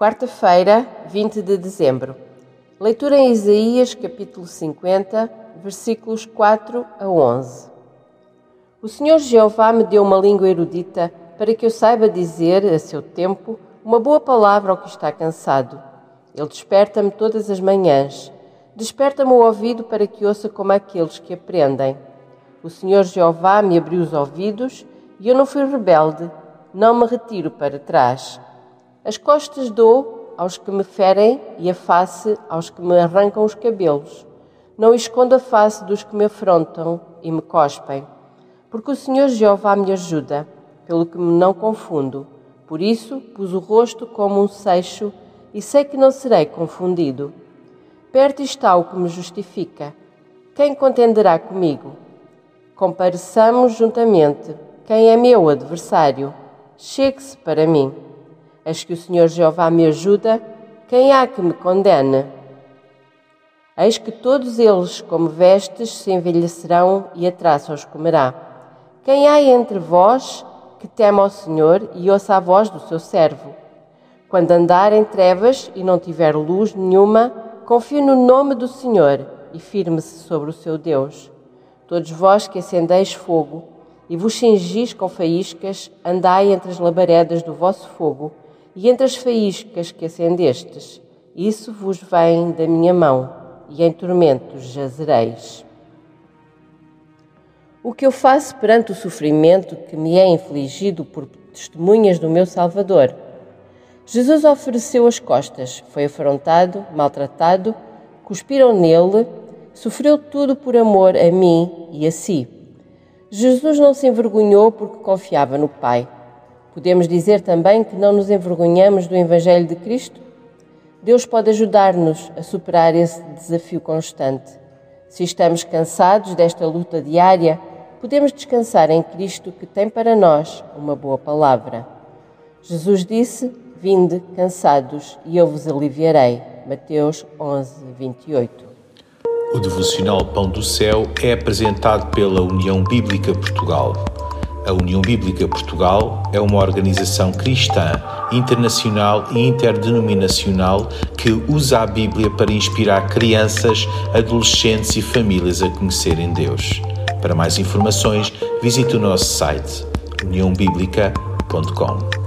Quarta-feira, 20 de dezembro. Leitura em Isaías, capítulo 50, versículos 4 a 11. O Senhor Jeová me deu uma língua erudita para que eu saiba dizer, a seu tempo, uma boa palavra ao que está cansado. Ele desperta-me todas as manhãs. Desperta-me o ouvido para que ouça como aqueles que aprendem. O Senhor Jeová me abriu os ouvidos e eu não fui rebelde, não me retiro para trás. As costas dou aos que me ferem e a face aos que me arrancam os cabelos. Não escondo a face dos que me afrontam e me cospem. Porque o Senhor Jeová me ajuda, pelo que me não confundo. Por isso pus o rosto como um seixo e sei que não serei confundido. Perto está o que me justifica. Quem contenderá comigo? Compareçamos juntamente. Quem é meu adversário? Chegue-se para mim. Eis que o Senhor Jeová me ajuda, quem há que me condene? Eis que todos eles, como vestes, se envelhecerão e a traça os comerá. Quem há entre vós que teme ao Senhor e ouça a voz do seu servo? Quando andar em trevas e não tiver luz nenhuma, confie no nome do Senhor e firme-se sobre o seu Deus. Todos vós que acendeis fogo e vos cingis com faíscas, andai entre as labaredas do vosso fogo e entre as faíscas que acendestes, isso vos vem da minha mão, e em tormentos jazereis. O que eu faço perante o sofrimento que me é infligido por testemunhas do meu Salvador? Jesus ofereceu as costas, foi afrontado, maltratado, cuspiram nele, sofreu tudo por amor a mim e a si. Jesus não se envergonhou porque confiava no Pai. Podemos dizer também que não nos envergonhamos do Evangelho de Cristo? Deus pode ajudar-nos a superar esse desafio constante. Se estamos cansados desta luta diária, podemos descansar em Cristo que tem para nós uma boa palavra. Jesus disse: Vinde cansados e eu vos aliviarei. Mateus 11, 28. O devocional Pão do Céu é apresentado pela União Bíblica Portugal. A União Bíblica Portugal é uma organização cristã, internacional e interdenominacional que usa a Bíblia para inspirar crianças, adolescentes e famílias a conhecerem Deus. Para mais informações, visite o nosso site uniãobíblica.com.